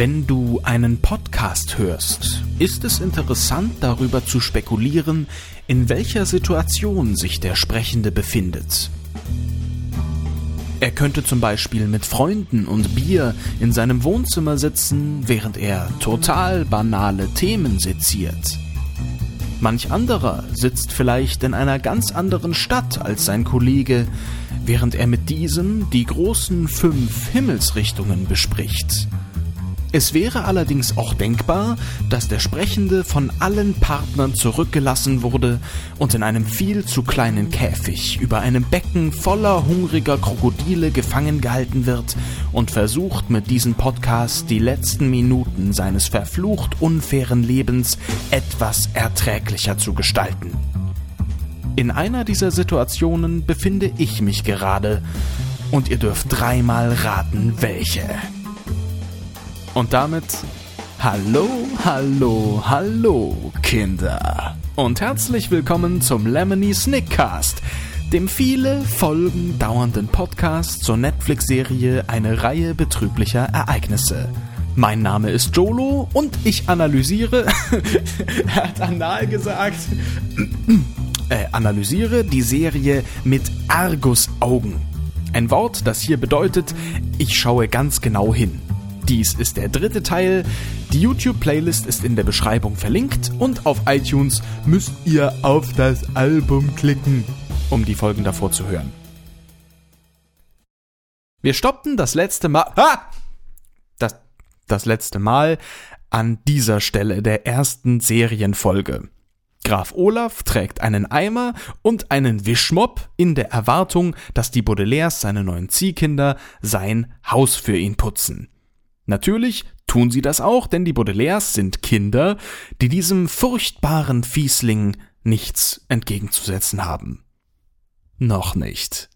Wenn du einen Podcast hörst, ist es interessant darüber zu spekulieren, in welcher Situation sich der Sprechende befindet. Er könnte zum Beispiel mit Freunden und Bier in seinem Wohnzimmer sitzen, während er total banale Themen seziert. Manch anderer sitzt vielleicht in einer ganz anderen Stadt als sein Kollege, während er mit diesem die großen fünf Himmelsrichtungen bespricht. Es wäre allerdings auch denkbar, dass der Sprechende von allen Partnern zurückgelassen wurde und in einem viel zu kleinen Käfig über einem Becken voller hungriger Krokodile gefangen gehalten wird und versucht mit diesem Podcast die letzten Minuten seines verflucht unfairen Lebens etwas erträglicher zu gestalten. In einer dieser Situationen befinde ich mich gerade und ihr dürft dreimal raten, welche. Und damit Hallo, hallo, hallo, Kinder. Und herzlich willkommen zum Lemony Snickcast, dem viele Folgen dauernden Podcast zur Netflix-Serie Eine Reihe betrüblicher Ereignisse. Mein Name ist Jolo und ich analysiere. er hat anal gesagt. äh, analysiere die Serie mit Argusaugen. Ein Wort, das hier bedeutet, ich schaue ganz genau hin. Dies ist der dritte Teil. Die YouTube-Playlist ist in der Beschreibung verlinkt und auf iTunes müsst ihr auf das Album klicken, um die Folgen davor zu hören. Wir stoppten das letzte Mal. Ah! Das, das letzte Mal an dieser Stelle der ersten Serienfolge. Graf Olaf trägt einen Eimer und einen Wischmopp in der Erwartung, dass die Baudelaires, seine neuen Ziehkinder, sein Haus für ihn putzen. Natürlich tun sie das auch, denn die Baudelaires sind Kinder, die diesem furchtbaren Fiesling nichts entgegenzusetzen haben. Noch nicht.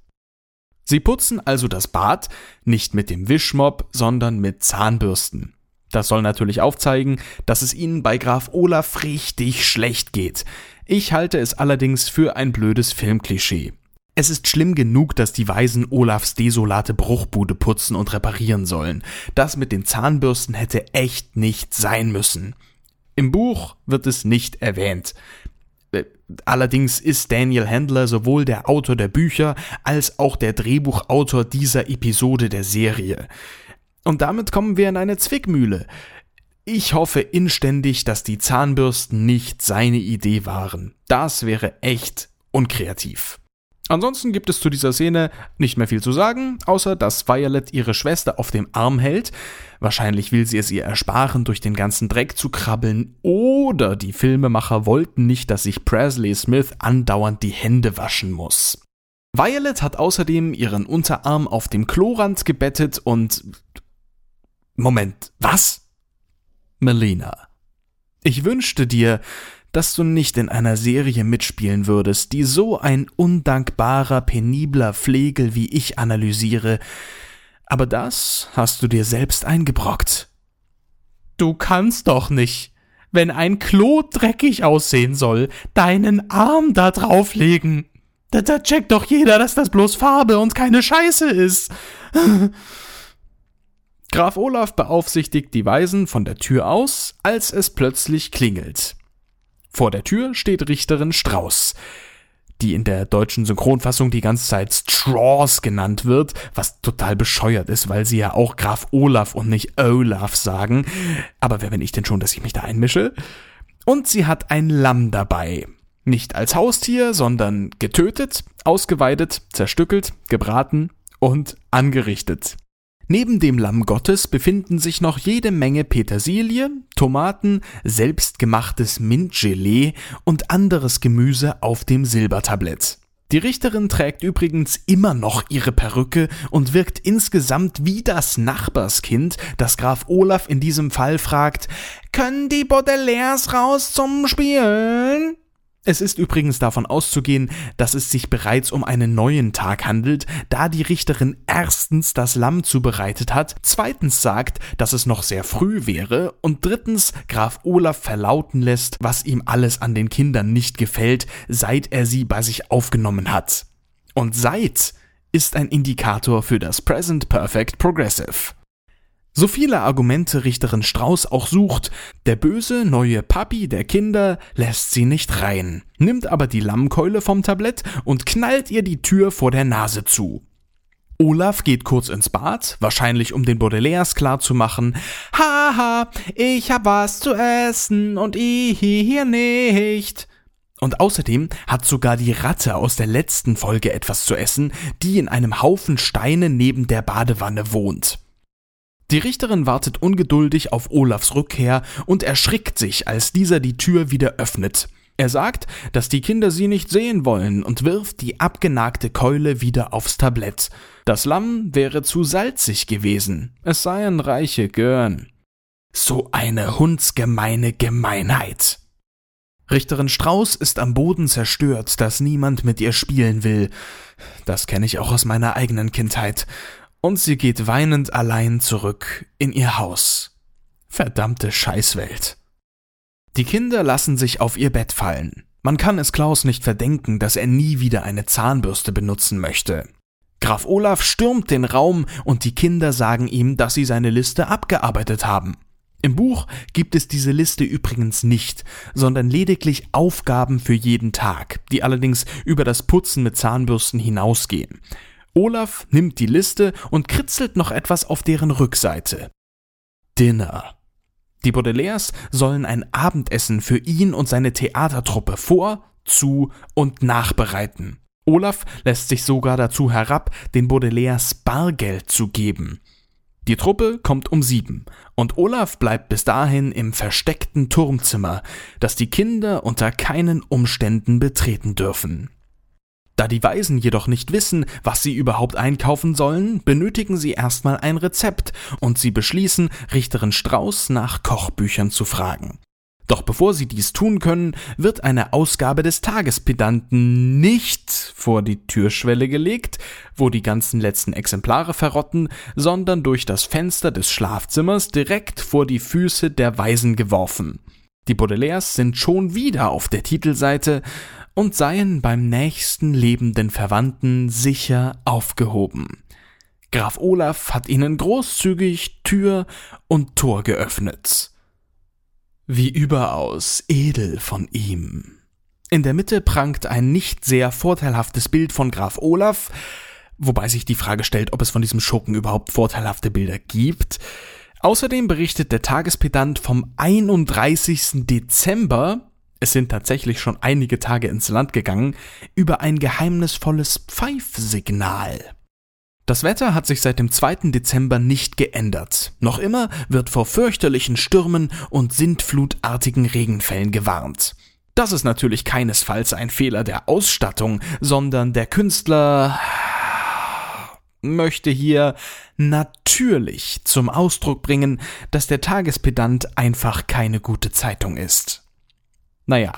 Sie putzen also das Bad nicht mit dem Wischmopp, sondern mit Zahnbürsten. Das soll natürlich aufzeigen, dass es ihnen bei Graf Olaf richtig schlecht geht. Ich halte es allerdings für ein blödes Filmklischee. Es ist schlimm genug, dass die Weisen Olafs desolate Bruchbude putzen und reparieren sollen. Das mit den Zahnbürsten hätte echt nicht sein müssen. Im Buch wird es nicht erwähnt. Äh, allerdings ist Daniel Handler sowohl der Autor der Bücher als auch der Drehbuchautor dieser Episode der Serie. Und damit kommen wir in eine Zwickmühle. Ich hoffe inständig, dass die Zahnbürsten nicht seine Idee waren. Das wäre echt unkreativ. Ansonsten gibt es zu dieser Szene nicht mehr viel zu sagen, außer dass Violet ihre Schwester auf dem Arm hält. Wahrscheinlich will sie es ihr ersparen, durch den ganzen Dreck zu krabbeln, oder die Filmemacher wollten nicht, dass sich Presley Smith andauernd die Hände waschen muss. Violet hat außerdem ihren Unterarm auf dem Klorand gebettet und Moment, was? Melina. Ich wünschte dir, dass du nicht in einer Serie mitspielen würdest, die so ein undankbarer, penibler Flegel wie ich analysiere. Aber das hast du dir selbst eingebrockt. Du kannst doch nicht, wenn ein Klo dreckig aussehen soll, deinen Arm da drauflegen. Da, da checkt doch jeder, dass das bloß Farbe und keine Scheiße ist. Graf Olaf beaufsichtigt die Weisen von der Tür aus, als es plötzlich klingelt. Vor der Tür steht Richterin Strauß, die in der deutschen Synchronfassung die ganze Zeit Straws genannt wird, was total bescheuert ist, weil sie ja auch Graf Olaf und nicht Olaf sagen. Aber wer bin ich denn schon, dass ich mich da einmische? Und sie hat ein Lamm dabei. Nicht als Haustier, sondern getötet, ausgeweidet, zerstückelt, gebraten und angerichtet. Neben dem Lamm Gottes befinden sich noch jede Menge Petersilie, Tomaten, selbstgemachtes Mintgelee und anderes Gemüse auf dem Silbertablett. Die Richterin trägt übrigens immer noch ihre Perücke und wirkt insgesamt wie das Nachbarskind, das Graf Olaf in diesem Fall fragt, können die Baudelaires raus zum Spielen? Es ist übrigens davon auszugehen, dass es sich bereits um einen neuen Tag handelt, da die Richterin erstens das Lamm zubereitet hat, zweitens sagt, dass es noch sehr früh wäre und drittens Graf Olaf verlauten lässt, was ihm alles an den Kindern nicht gefällt, seit er sie bei sich aufgenommen hat. Und seit ist ein Indikator für das Present Perfect Progressive. So viele Argumente Richterin Strauß auch sucht, der böse neue Papi der Kinder lässt sie nicht rein, nimmt aber die Lammkeule vom Tablett und knallt ihr die Tür vor der Nase zu. Olaf geht kurz ins Bad, wahrscheinlich um den Baudelaires klarzumachen. Haha, ich hab was zu essen und ich hier nicht. Und außerdem hat sogar die Ratte aus der letzten Folge etwas zu essen, die in einem Haufen Steine neben der Badewanne wohnt. Die Richterin wartet ungeduldig auf Olafs Rückkehr und erschrickt sich, als dieser die Tür wieder öffnet. Er sagt, dass die Kinder sie nicht sehen wollen und wirft die abgenagte Keule wieder aufs Tablett. Das Lamm wäre zu salzig gewesen, es seien reiche Görn. So eine hundsgemeine Gemeinheit. Richterin Strauß ist am Boden zerstört, dass niemand mit ihr spielen will. Das kenne ich auch aus meiner eigenen Kindheit und sie geht weinend allein zurück in ihr Haus. Verdammte Scheißwelt. Die Kinder lassen sich auf ihr Bett fallen. Man kann es Klaus nicht verdenken, dass er nie wieder eine Zahnbürste benutzen möchte. Graf Olaf stürmt den Raum und die Kinder sagen ihm, dass sie seine Liste abgearbeitet haben. Im Buch gibt es diese Liste übrigens nicht, sondern lediglich Aufgaben für jeden Tag, die allerdings über das Putzen mit Zahnbürsten hinausgehen. Olaf nimmt die Liste und kritzelt noch etwas auf deren Rückseite. Dinner. Die Baudelaires sollen ein Abendessen für ihn und seine Theatertruppe vor, zu und nachbereiten. Olaf lässt sich sogar dazu herab, den Baudelaires Bargeld zu geben. Die Truppe kommt um sieben und Olaf bleibt bis dahin im versteckten Turmzimmer, das die Kinder unter keinen Umständen betreten dürfen. Da die Weisen jedoch nicht wissen, was sie überhaupt einkaufen sollen, benötigen sie erstmal ein Rezept und sie beschließen, Richterin Strauß nach Kochbüchern zu fragen. Doch bevor sie dies tun können, wird eine Ausgabe des Tagespedanten nicht vor die Türschwelle gelegt, wo die ganzen letzten Exemplare verrotten, sondern durch das Fenster des Schlafzimmers direkt vor die Füße der Weisen geworfen. Die Baudelaires sind schon wieder auf der Titelseite und seien beim nächsten lebenden Verwandten sicher aufgehoben. Graf Olaf hat ihnen großzügig Tür und Tor geöffnet. Wie überaus edel von ihm. In der Mitte prangt ein nicht sehr vorteilhaftes Bild von Graf Olaf, wobei sich die Frage stellt, ob es von diesem Schurken überhaupt vorteilhafte Bilder gibt. Außerdem berichtet der Tagespedant vom 31. Dezember es sind tatsächlich schon einige Tage ins Land gegangen, über ein geheimnisvolles Pfeifsignal. Das Wetter hat sich seit dem 2. Dezember nicht geändert. Noch immer wird vor fürchterlichen Stürmen und sintflutartigen Regenfällen gewarnt. Das ist natürlich keinesfalls ein Fehler der Ausstattung, sondern der Künstler möchte hier natürlich zum Ausdruck bringen, dass der Tagespedant einfach keine gute Zeitung ist. Naja,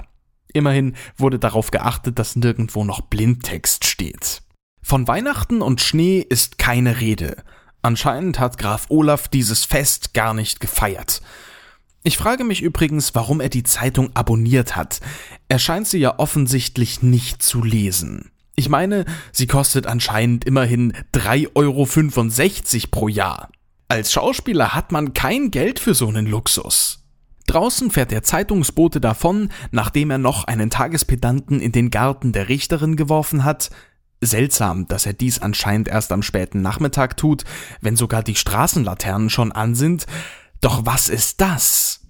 immerhin wurde darauf geachtet, dass nirgendwo noch Blindtext steht. Von Weihnachten und Schnee ist keine Rede. Anscheinend hat Graf Olaf dieses Fest gar nicht gefeiert. Ich frage mich übrigens, warum er die Zeitung abonniert hat. Er scheint sie ja offensichtlich nicht zu lesen. Ich meine, sie kostet anscheinend immerhin 3,65 Euro pro Jahr. Als Schauspieler hat man kein Geld für so einen Luxus. Draußen fährt der Zeitungsbote davon, nachdem er noch einen Tagespedanten in den Garten der Richterin geworfen hat. Seltsam, dass er dies anscheinend erst am späten Nachmittag tut, wenn sogar die Straßenlaternen schon an sind. Doch was ist das?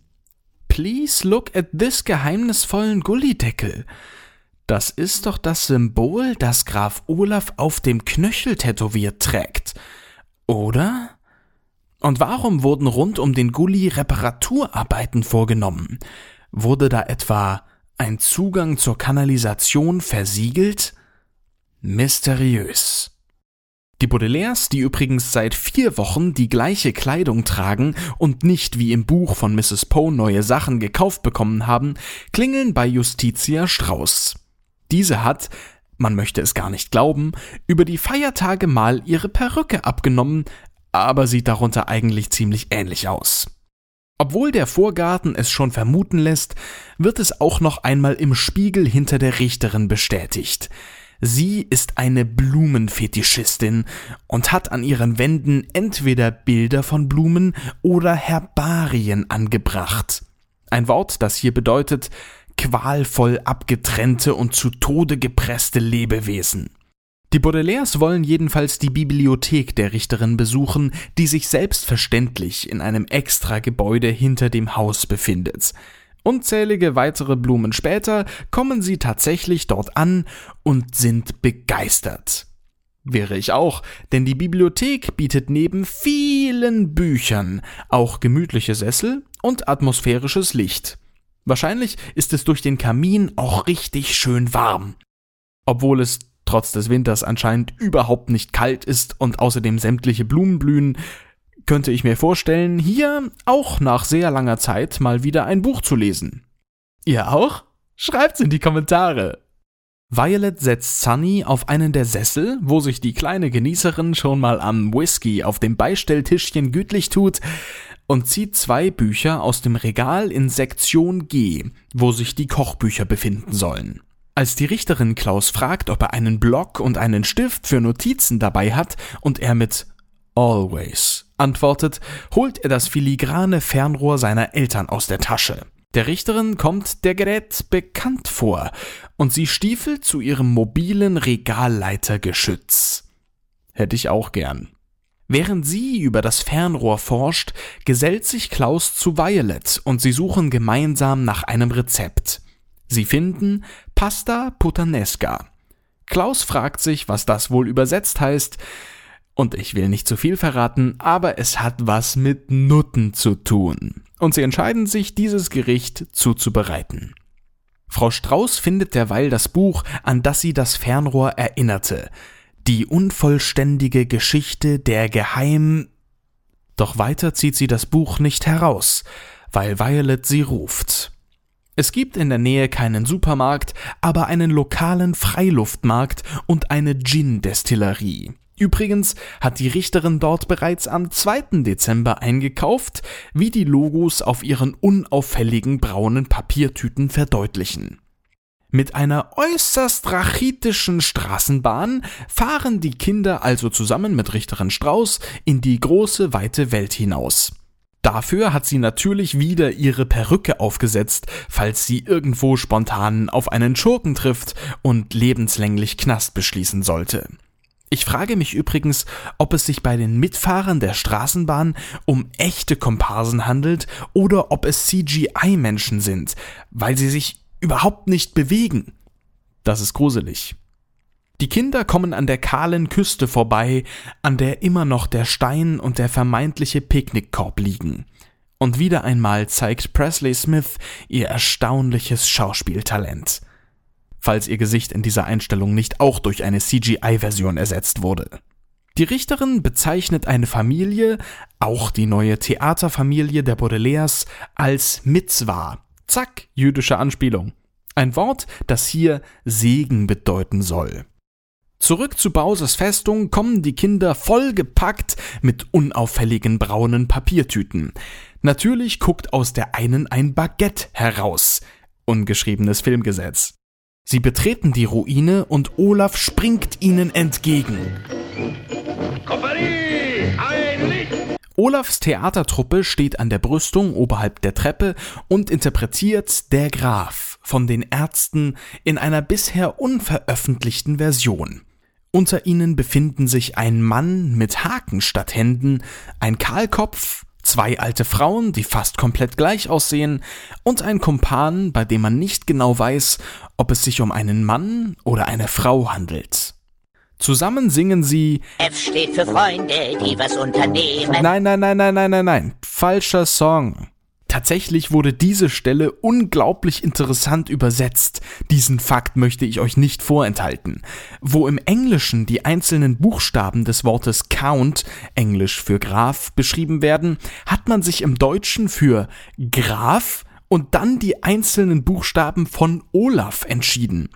Please look at this geheimnisvollen Gullideckel. Das ist doch das Symbol, das Graf Olaf auf dem Knöchel tätowiert trägt. Oder? Und warum wurden rund um den Gully Reparaturarbeiten vorgenommen? Wurde da etwa ein Zugang zur Kanalisation versiegelt? Mysteriös. Die Baudelaires, die übrigens seit vier Wochen die gleiche Kleidung tragen und nicht wie im Buch von Mrs. Poe neue Sachen gekauft bekommen haben, klingeln bei Justitia Strauß. Diese hat, man möchte es gar nicht glauben, über die Feiertage mal ihre Perücke abgenommen, aber sieht darunter eigentlich ziemlich ähnlich aus. Obwohl der Vorgarten es schon vermuten lässt, wird es auch noch einmal im Spiegel hinter der Richterin bestätigt. Sie ist eine Blumenfetischistin und hat an ihren Wänden entweder Bilder von Blumen oder Herbarien angebracht. Ein Wort, das hier bedeutet qualvoll abgetrennte und zu Tode gepresste Lebewesen. Die Baudelaires wollen jedenfalls die Bibliothek der Richterin besuchen, die sich selbstverständlich in einem extra Gebäude hinter dem Haus befindet. Unzählige weitere Blumen später kommen sie tatsächlich dort an und sind begeistert. Wäre ich auch, denn die Bibliothek bietet neben vielen Büchern auch gemütliche Sessel und atmosphärisches Licht. Wahrscheinlich ist es durch den Kamin auch richtig schön warm. Obwohl es trotz des Winters anscheinend überhaupt nicht kalt ist und außerdem sämtliche Blumen blühen, könnte ich mir vorstellen, hier auch nach sehr langer Zeit mal wieder ein Buch zu lesen. Ihr auch? Schreibt's in die Kommentare. Violet setzt Sunny auf einen der Sessel, wo sich die kleine Genießerin schon mal am Whisky auf dem Beistelltischchen gütlich tut, und zieht zwei Bücher aus dem Regal in Sektion G, wo sich die Kochbücher befinden sollen. Als die Richterin Klaus fragt, ob er einen Block und einen Stift für Notizen dabei hat und er mit Always antwortet, holt er das filigrane Fernrohr seiner Eltern aus der Tasche. Der Richterin kommt der Gerät bekannt vor und sie stiefelt zu ihrem mobilen Regalleitergeschütz. Hätte ich auch gern. Während sie über das Fernrohr forscht, gesellt sich Klaus zu Violet und sie suchen gemeinsam nach einem Rezept. Sie finden Pasta Puttanesca. Klaus fragt sich, was das wohl übersetzt heißt, und ich will nicht zu viel verraten, aber es hat was mit Nutten zu tun. Und sie entscheiden sich, dieses Gericht zuzubereiten. Frau Strauß findet derweil das Buch, an das sie das Fernrohr erinnerte. Die unvollständige Geschichte der Geheim. Doch weiter zieht sie das Buch nicht heraus, weil Violet sie ruft. Es gibt in der Nähe keinen Supermarkt, aber einen lokalen Freiluftmarkt und eine Gin-Destillerie. Übrigens hat die Richterin dort bereits am 2. Dezember eingekauft, wie die Logos auf ihren unauffälligen braunen Papiertüten verdeutlichen. Mit einer äußerst rachitischen Straßenbahn fahren die Kinder also zusammen mit Richterin Strauß in die große weite Welt hinaus. Dafür hat sie natürlich wieder ihre Perücke aufgesetzt, falls sie irgendwo spontan auf einen Schurken trifft und lebenslänglich Knast beschließen sollte. Ich frage mich übrigens, ob es sich bei den Mitfahrern der Straßenbahn um echte Komparsen handelt oder ob es CGI-Menschen sind, weil sie sich überhaupt nicht bewegen. Das ist gruselig. Die Kinder kommen an der kahlen Küste vorbei, an der immer noch der Stein und der vermeintliche Picknickkorb liegen. Und wieder einmal zeigt Presley Smith ihr erstaunliches Schauspieltalent. Falls ihr Gesicht in dieser Einstellung nicht auch durch eine CGI-Version ersetzt wurde. Die Richterin bezeichnet eine Familie, auch die neue Theaterfamilie der Baudelaires, als Mitzwa. Zack, jüdische Anspielung. Ein Wort, das hier Segen bedeuten soll. Zurück zu Bowsers Festung kommen die Kinder vollgepackt mit unauffälligen braunen Papiertüten. Natürlich guckt aus der einen ein Baguette heraus. Ungeschriebenes Filmgesetz. Sie betreten die Ruine und Olaf springt ihnen entgegen. Kompanie! Ein Licht! Olafs Theatertruppe steht an der Brüstung oberhalb der Treppe und interpretiert Der Graf von den Ärzten in einer bisher unveröffentlichten Version. Unter ihnen befinden sich ein Mann mit Haken statt Händen, ein Kahlkopf, zwei alte Frauen, die fast komplett gleich aussehen, und ein Kumpan, bei dem man nicht genau weiß, ob es sich um einen Mann oder eine Frau handelt. Zusammen singen sie F steht für Freunde, die was unternehmen. Nein, nein, nein, nein, nein, nein, nein. Falscher Song. Tatsächlich wurde diese Stelle unglaublich interessant übersetzt. Diesen Fakt möchte ich euch nicht vorenthalten. Wo im Englischen die einzelnen Buchstaben des Wortes Count, Englisch für Graf, beschrieben werden, hat man sich im Deutschen für Graf und dann die einzelnen Buchstaben von Olaf entschieden.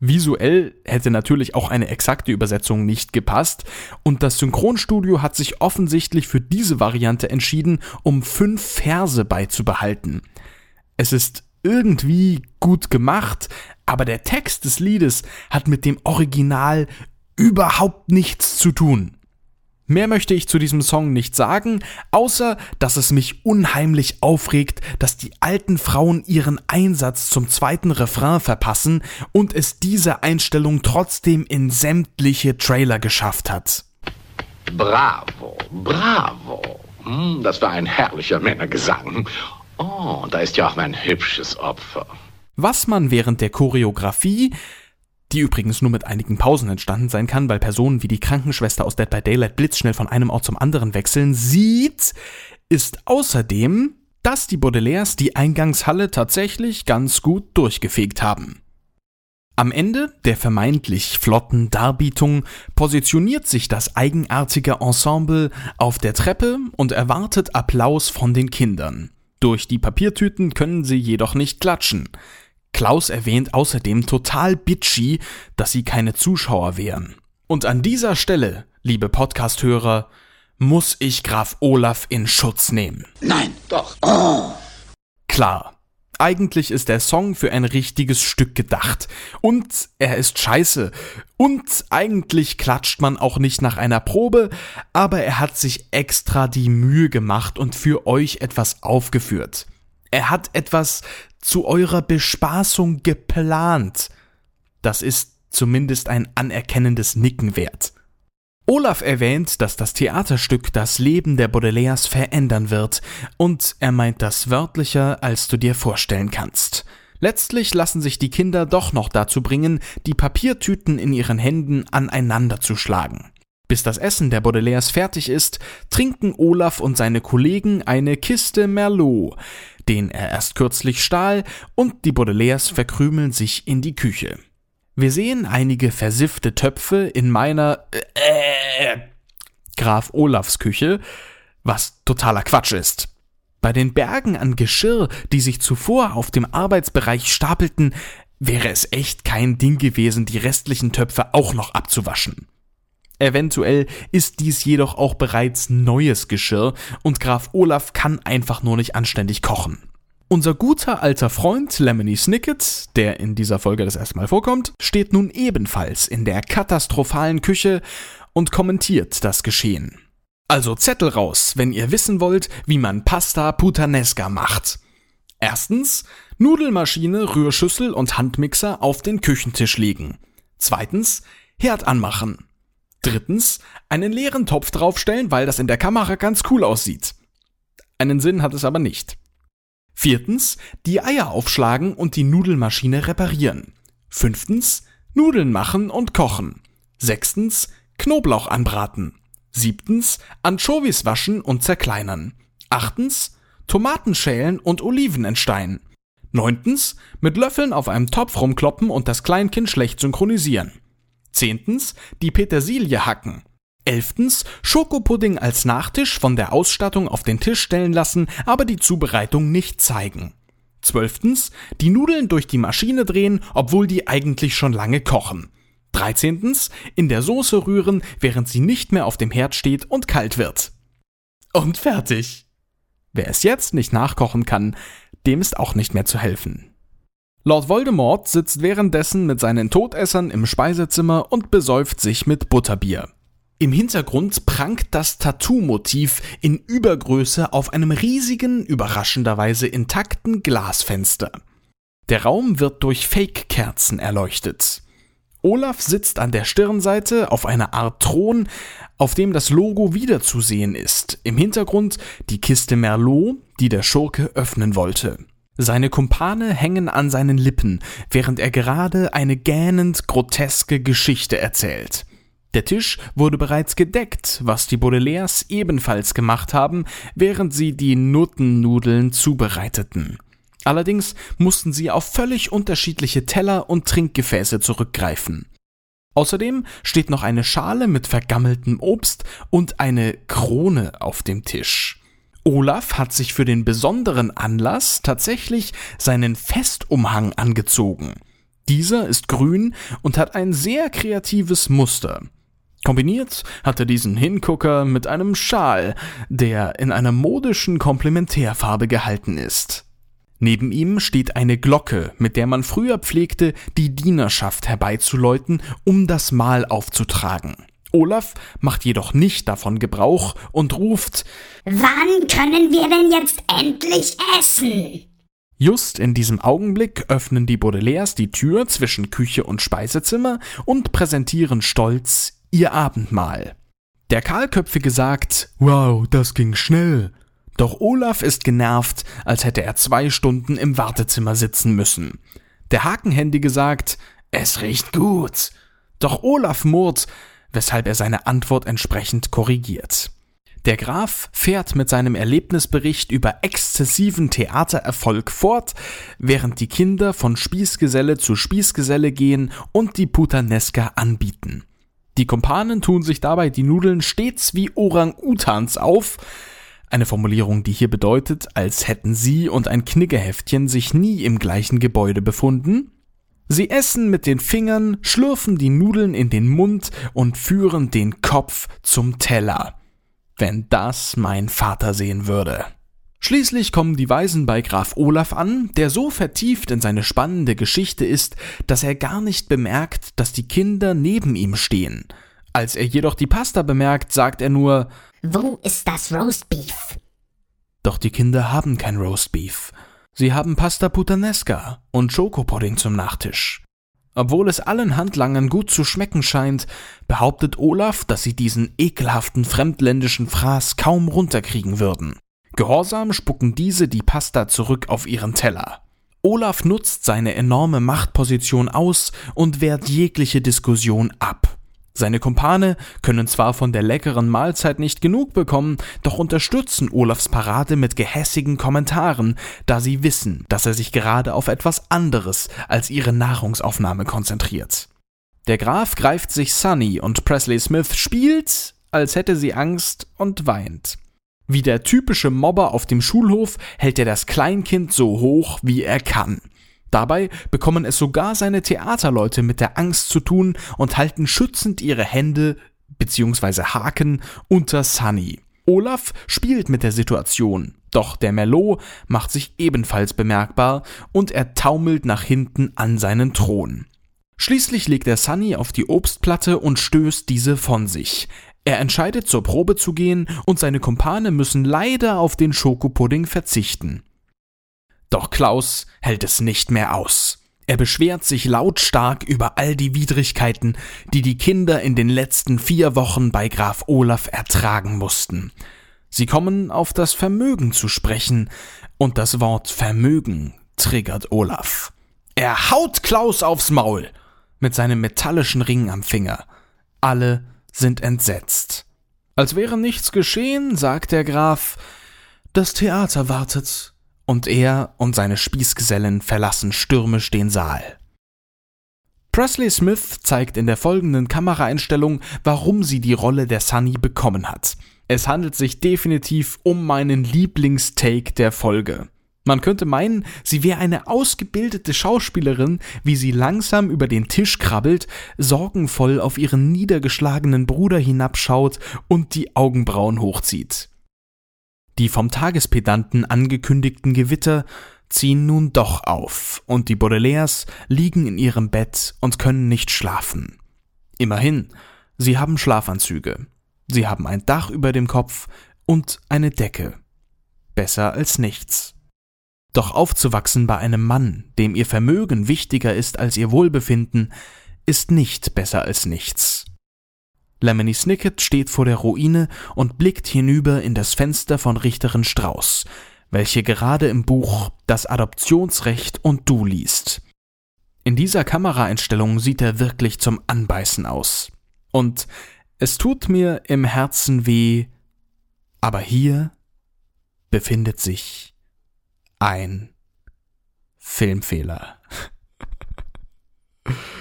Visuell hätte natürlich auch eine exakte Übersetzung nicht gepasst und das Synchronstudio hat sich offensichtlich für diese Variante entschieden, um fünf Verse beizubehalten. Es ist irgendwie gut gemacht, aber der Text des Liedes hat mit dem Original überhaupt nichts zu tun. Mehr möchte ich zu diesem Song nicht sagen, außer dass es mich unheimlich aufregt, dass die alten Frauen ihren Einsatz zum zweiten Refrain verpassen und es diese Einstellung trotzdem in sämtliche Trailer geschafft hat. Bravo, bravo. Hm, das war ein herrlicher Männergesang. Oh, da ist ja auch mein hübsches Opfer. Was man während der Choreografie die übrigens nur mit einigen Pausen entstanden sein kann, weil Personen wie die Krankenschwester aus Dead by Daylight blitzschnell von einem Ort zum anderen wechseln, sieht, ist außerdem, dass die Baudelaires die Eingangshalle tatsächlich ganz gut durchgefegt haben. Am Ende der vermeintlich flotten Darbietung positioniert sich das eigenartige Ensemble auf der Treppe und erwartet Applaus von den Kindern. Durch die Papiertüten können sie jedoch nicht klatschen. Klaus erwähnt außerdem total bitchy, dass sie keine Zuschauer wären. Und an dieser Stelle, liebe Podcasthörer, muss ich Graf Olaf in Schutz nehmen. Nein, doch. Oh. Klar. Eigentlich ist der Song für ein richtiges Stück gedacht. Und er ist scheiße. Und eigentlich klatscht man auch nicht nach einer Probe, aber er hat sich extra die Mühe gemacht und für euch etwas aufgeführt. Er hat etwas zu eurer Bespaßung geplant. Das ist zumindest ein anerkennendes Nicken wert. Olaf erwähnt, dass das Theaterstück das Leben der Baudelaires verändern wird, und er meint das wörtlicher, als du dir vorstellen kannst. Letztlich lassen sich die Kinder doch noch dazu bringen, die Papiertüten in ihren Händen aneinander zu schlagen. Bis das Essen der Baudelaires fertig ist, trinken Olaf und seine Kollegen eine Kiste Merlot den er erst kürzlich stahl, und die Baudelaires verkrümeln sich in die Küche. Wir sehen einige versiffte Töpfe in meiner äh, Graf Olafs Küche, was totaler Quatsch ist. Bei den Bergen an Geschirr, die sich zuvor auf dem Arbeitsbereich stapelten, wäre es echt kein Ding gewesen, die restlichen Töpfe auch noch abzuwaschen. Eventuell ist dies jedoch auch bereits neues Geschirr und Graf Olaf kann einfach nur nicht anständig kochen. Unser guter alter Freund Lemony Snicket, der in dieser Folge das erste Mal vorkommt, steht nun ebenfalls in der katastrophalen Küche und kommentiert das Geschehen. Also Zettel raus, wenn ihr wissen wollt, wie man Pasta Puttanesca macht. Erstens, Nudelmaschine, Rührschüssel und Handmixer auf den Küchentisch legen. Zweitens, Herd anmachen. Drittens, einen leeren Topf draufstellen, weil das in der Kamera ganz cool aussieht. Einen Sinn hat es aber nicht. Viertens, die Eier aufschlagen und die Nudelmaschine reparieren. Fünftens, Nudeln machen und kochen. Sechstens, Knoblauch anbraten. Siebtens, Anchovies waschen und zerkleinern. Achtens, Tomaten schälen und Oliven entsteinen. Neuntens, mit Löffeln auf einem Topf rumkloppen und das Kleinkind schlecht synchronisieren. Zehntens, die Petersilie hacken. Elftens, Schokopudding als Nachtisch von der Ausstattung auf den Tisch stellen lassen, aber die Zubereitung nicht zeigen. Zwölftens, die Nudeln durch die Maschine drehen, obwohl die eigentlich schon lange kochen. Dreizehntens, in der Soße rühren, während sie nicht mehr auf dem Herd steht und kalt wird. Und fertig. Wer es jetzt nicht nachkochen kann, dem ist auch nicht mehr zu helfen. Lord Voldemort sitzt währenddessen mit seinen Todessern im Speisezimmer und besäuft sich mit Butterbier. Im Hintergrund prangt das Tattoo-Motiv in Übergröße auf einem riesigen, überraschenderweise intakten Glasfenster. Der Raum wird durch Fake-Kerzen erleuchtet. Olaf sitzt an der Stirnseite auf einer Art Thron, auf dem das Logo wiederzusehen ist. Im Hintergrund die Kiste Merlot, die der Schurke öffnen wollte. Seine Kumpane hängen an seinen Lippen, während er gerade eine gähnend groteske Geschichte erzählt. Der Tisch wurde bereits gedeckt, was die Baudelaires ebenfalls gemacht haben, während sie die Nuttennudeln zubereiteten. Allerdings mussten sie auf völlig unterschiedliche Teller und Trinkgefäße zurückgreifen. Außerdem steht noch eine Schale mit vergammeltem Obst und eine Krone auf dem Tisch. Olaf hat sich für den besonderen Anlass tatsächlich seinen Festumhang angezogen. Dieser ist grün und hat ein sehr kreatives Muster. Kombiniert hat er diesen Hingucker mit einem Schal, der in einer modischen Komplementärfarbe gehalten ist. Neben ihm steht eine Glocke, mit der man früher pflegte, die Dienerschaft herbeizuläuten, um das Mahl aufzutragen. Olaf macht jedoch nicht davon Gebrauch und ruft Wann können wir denn jetzt endlich essen? Just in diesem Augenblick öffnen die Baudelaires die Tür zwischen Küche und Speisezimmer und präsentieren stolz ihr Abendmahl. Der Kahlköpfige sagt, wow, das ging schnell. Doch Olaf ist genervt, als hätte er zwei Stunden im Wartezimmer sitzen müssen. Der Hakenhändige sagt, es riecht gut. Doch Olaf murrt, weshalb er seine Antwort entsprechend korrigiert. Der Graf fährt mit seinem Erlebnisbericht über exzessiven Theatererfolg fort, während die Kinder von Spießgeselle zu Spießgeselle gehen und die Putaneska anbieten. Die Kumpanen tun sich dabei die Nudeln stets wie Orang-Utans auf, eine Formulierung, die hier bedeutet, als hätten sie und ein Kniggeheftchen sich nie im gleichen Gebäude befunden, Sie essen mit den Fingern, schlürfen die Nudeln in den Mund und führen den Kopf zum Teller. Wenn das mein Vater sehen würde. Schließlich kommen die Weisen bei Graf Olaf an, der so vertieft in seine spannende Geschichte ist, dass er gar nicht bemerkt, dass die Kinder neben ihm stehen. Als er jedoch die Pasta bemerkt, sagt er nur Wo ist das Roastbeef? Doch die Kinder haben kein Roastbeef. Sie haben Pasta Puttanesca und Schokopudding zum Nachtisch. Obwohl es allen Handlangern gut zu schmecken scheint, behauptet Olaf, dass sie diesen ekelhaften fremdländischen Fraß kaum runterkriegen würden. Gehorsam spucken diese die Pasta zurück auf ihren Teller. Olaf nutzt seine enorme Machtposition aus und wehrt jegliche Diskussion ab. Seine Kumpane können zwar von der leckeren Mahlzeit nicht genug bekommen, doch unterstützen Olafs Parade mit gehässigen Kommentaren, da sie wissen, dass er sich gerade auf etwas anderes als ihre Nahrungsaufnahme konzentriert. Der Graf greift sich Sunny und Presley Smith spielt, als hätte sie Angst und weint. Wie der typische Mobber auf dem Schulhof hält er das Kleinkind so hoch, wie er kann. Dabei bekommen es sogar seine Theaterleute mit der Angst zu tun und halten schützend ihre Hände bzw. Haken unter Sunny. Olaf spielt mit der Situation, doch der Merlot macht sich ebenfalls bemerkbar und er taumelt nach hinten an seinen Thron. Schließlich legt er Sunny auf die Obstplatte und stößt diese von sich. Er entscheidet zur Probe zu gehen und seine Kumpane müssen leider auf den Schokopudding verzichten. Doch Klaus hält es nicht mehr aus. Er beschwert sich lautstark über all die Widrigkeiten, die die Kinder in den letzten vier Wochen bei Graf Olaf ertragen mussten. Sie kommen auf das Vermögen zu sprechen, und das Wort Vermögen triggert Olaf. Er haut Klaus aufs Maul mit seinem metallischen Ring am Finger. Alle sind entsetzt. Als wäre nichts geschehen, sagt der Graf, das Theater wartet und er und seine Spießgesellen verlassen stürmisch den Saal. Presley Smith zeigt in der folgenden Kameraeinstellung, warum sie die Rolle der Sunny bekommen hat. Es handelt sich definitiv um meinen Lieblingstake der Folge. Man könnte meinen, sie wäre eine ausgebildete Schauspielerin, wie sie langsam über den Tisch krabbelt, sorgenvoll auf ihren niedergeschlagenen Bruder hinabschaut und die Augenbrauen hochzieht. Die vom Tagespedanten angekündigten Gewitter ziehen nun doch auf, und die Baudelaires liegen in ihrem Bett und können nicht schlafen. Immerhin, sie haben Schlafanzüge, sie haben ein Dach über dem Kopf und eine Decke. Besser als nichts. Doch aufzuwachsen bei einem Mann, dem ihr Vermögen wichtiger ist als ihr Wohlbefinden, ist nicht besser als nichts. Lemony Snicket steht vor der Ruine und blickt hinüber in das Fenster von Richterin Strauß, welche gerade im Buch Das Adoptionsrecht und du liest. In dieser Kameraeinstellung sieht er wirklich zum Anbeißen aus. Und es tut mir im Herzen weh, aber hier befindet sich ein Filmfehler.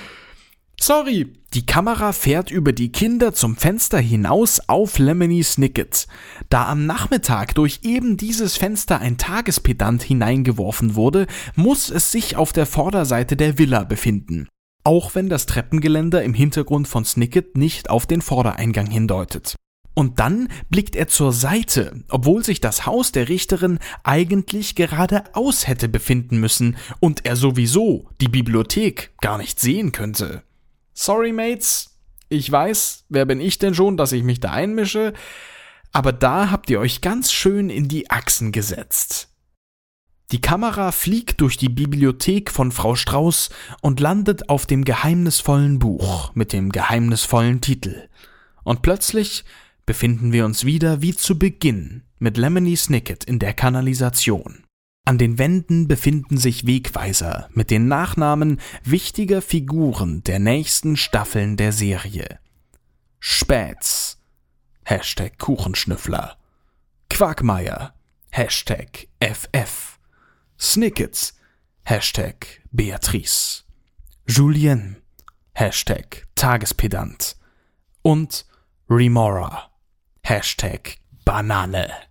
Sorry, die Kamera fährt über die Kinder zum Fenster hinaus auf Lemony Snicket. Da am Nachmittag durch eben dieses Fenster ein Tagespedant hineingeworfen wurde, muss es sich auf der Vorderseite der Villa befinden. Auch wenn das Treppengeländer im Hintergrund von Snicket nicht auf den Vordereingang hindeutet. Und dann blickt er zur Seite, obwohl sich das Haus der Richterin eigentlich geradeaus hätte befinden müssen und er sowieso die Bibliothek gar nicht sehen könnte. Sorry, Mates. Ich weiß, wer bin ich denn schon, dass ich mich da einmische? Aber da habt ihr euch ganz schön in die Achsen gesetzt. Die Kamera fliegt durch die Bibliothek von Frau Strauß und landet auf dem geheimnisvollen Buch mit dem geheimnisvollen Titel. Und plötzlich befinden wir uns wieder wie zu Beginn mit Lemony Snicket in der Kanalisation. An den Wänden befinden sich Wegweiser mit den Nachnamen wichtiger Figuren der nächsten Staffeln der Serie. Späts, Hashtag Kuchenschnüffler, Quagmeier, Hashtag FF, Snickets, Hashtag Beatrice, Julien, Hashtag Tagespedant und Remora, Hashtag Banane.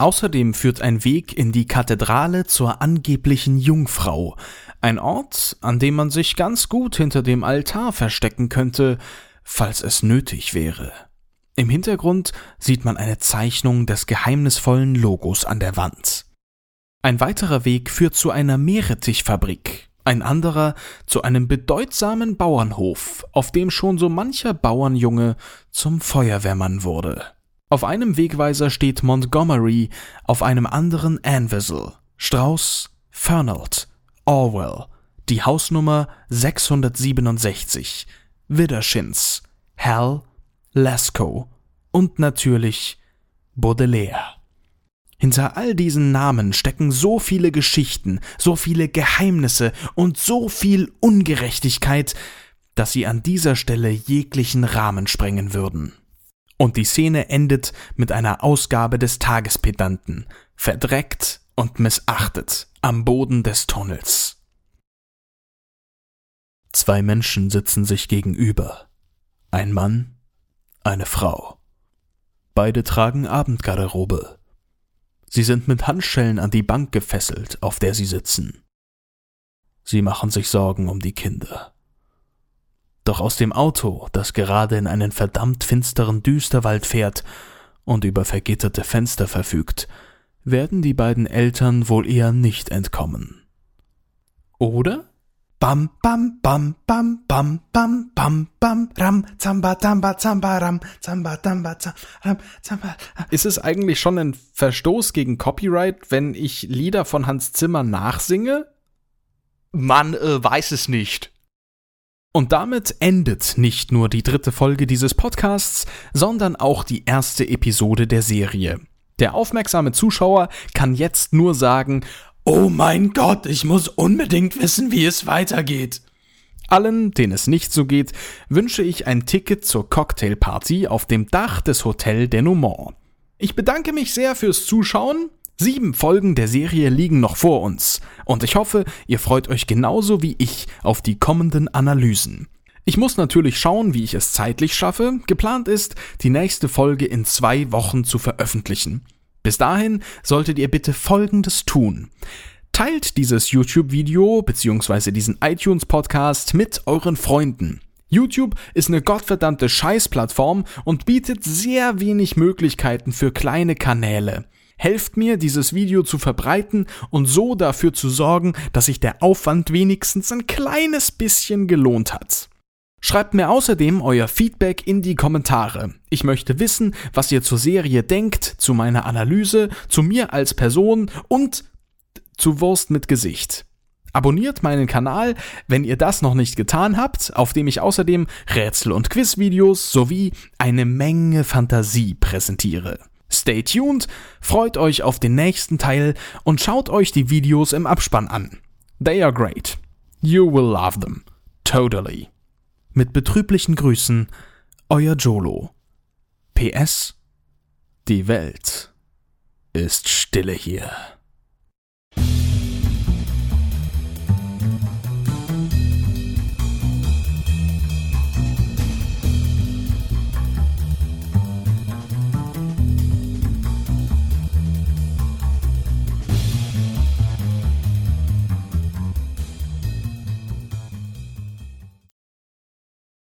Außerdem führt ein Weg in die Kathedrale zur angeblichen Jungfrau, ein Ort, an dem man sich ganz gut hinter dem Altar verstecken könnte, falls es nötig wäre. Im Hintergrund sieht man eine Zeichnung des geheimnisvollen Logos an der Wand. Ein weiterer Weg führt zu einer Meerrettichfabrik, ein anderer zu einem bedeutsamen Bauernhof, auf dem schon so mancher Bauernjunge zum Feuerwehrmann wurde. Auf einem Wegweiser steht Montgomery, auf einem anderen Anvil, Strauss, Fernald, Orwell, die Hausnummer 667, Widdershins, Hal, Lascaux und natürlich Baudelaire. Hinter all diesen Namen stecken so viele Geschichten, so viele Geheimnisse und so viel Ungerechtigkeit, dass sie an dieser Stelle jeglichen Rahmen sprengen würden. Und die Szene endet mit einer Ausgabe des Tagespedanten, verdreckt und missachtet am Boden des Tunnels. Zwei Menschen sitzen sich gegenüber. Ein Mann, eine Frau. Beide tragen Abendgarderobe. Sie sind mit Handschellen an die Bank gefesselt, auf der sie sitzen. Sie machen sich Sorgen um die Kinder. Doch aus dem Auto, das gerade in einen verdammt finsteren Düsterwald fährt und über vergitterte Fenster verfügt, werden die beiden Eltern wohl eher nicht entkommen. Oder? Bam, bam, bam, bam, bam, bam, bam, bam, ram, zamba, tamba, zamba, ram, zamba, tamba, ram, zamba. Ist es eigentlich schon ein Verstoß gegen Copyright, wenn ich Lieder von Hans Zimmer nachsinge? Man äh, weiß es nicht. Und damit endet nicht nur die dritte Folge dieses Podcasts, sondern auch die erste Episode der Serie. Der aufmerksame Zuschauer kann jetzt nur sagen, Oh mein Gott, ich muss unbedingt wissen, wie es weitergeht. Allen, denen es nicht so geht, wünsche ich ein Ticket zur Cocktailparty auf dem Dach des Hotel Denouement. Ich bedanke mich sehr fürs Zuschauen. Sieben Folgen der Serie liegen noch vor uns und ich hoffe, ihr freut euch genauso wie ich auf die kommenden Analysen. Ich muss natürlich schauen, wie ich es zeitlich schaffe. Geplant ist, die nächste Folge in zwei Wochen zu veröffentlichen. Bis dahin solltet ihr bitte Folgendes tun. Teilt dieses YouTube-Video bzw. diesen iTunes-Podcast mit euren Freunden. YouTube ist eine gottverdammte Scheißplattform und bietet sehr wenig Möglichkeiten für kleine Kanäle. Helft mir, dieses Video zu verbreiten und so dafür zu sorgen, dass sich der Aufwand wenigstens ein kleines bisschen gelohnt hat. Schreibt mir außerdem euer Feedback in die Kommentare. Ich möchte wissen, was ihr zur Serie denkt, zu meiner Analyse, zu mir als Person und zu Wurst mit Gesicht. Abonniert meinen Kanal, wenn ihr das noch nicht getan habt, auf dem ich außerdem Rätsel- und Quizvideos sowie eine Menge Fantasie präsentiere. Stay tuned, freut euch auf den nächsten Teil und schaut euch die Videos im Abspann an. They are great. You will love them. Totally. Mit betrüblichen Grüßen, euer Jolo. PS Die Welt ist stille hier.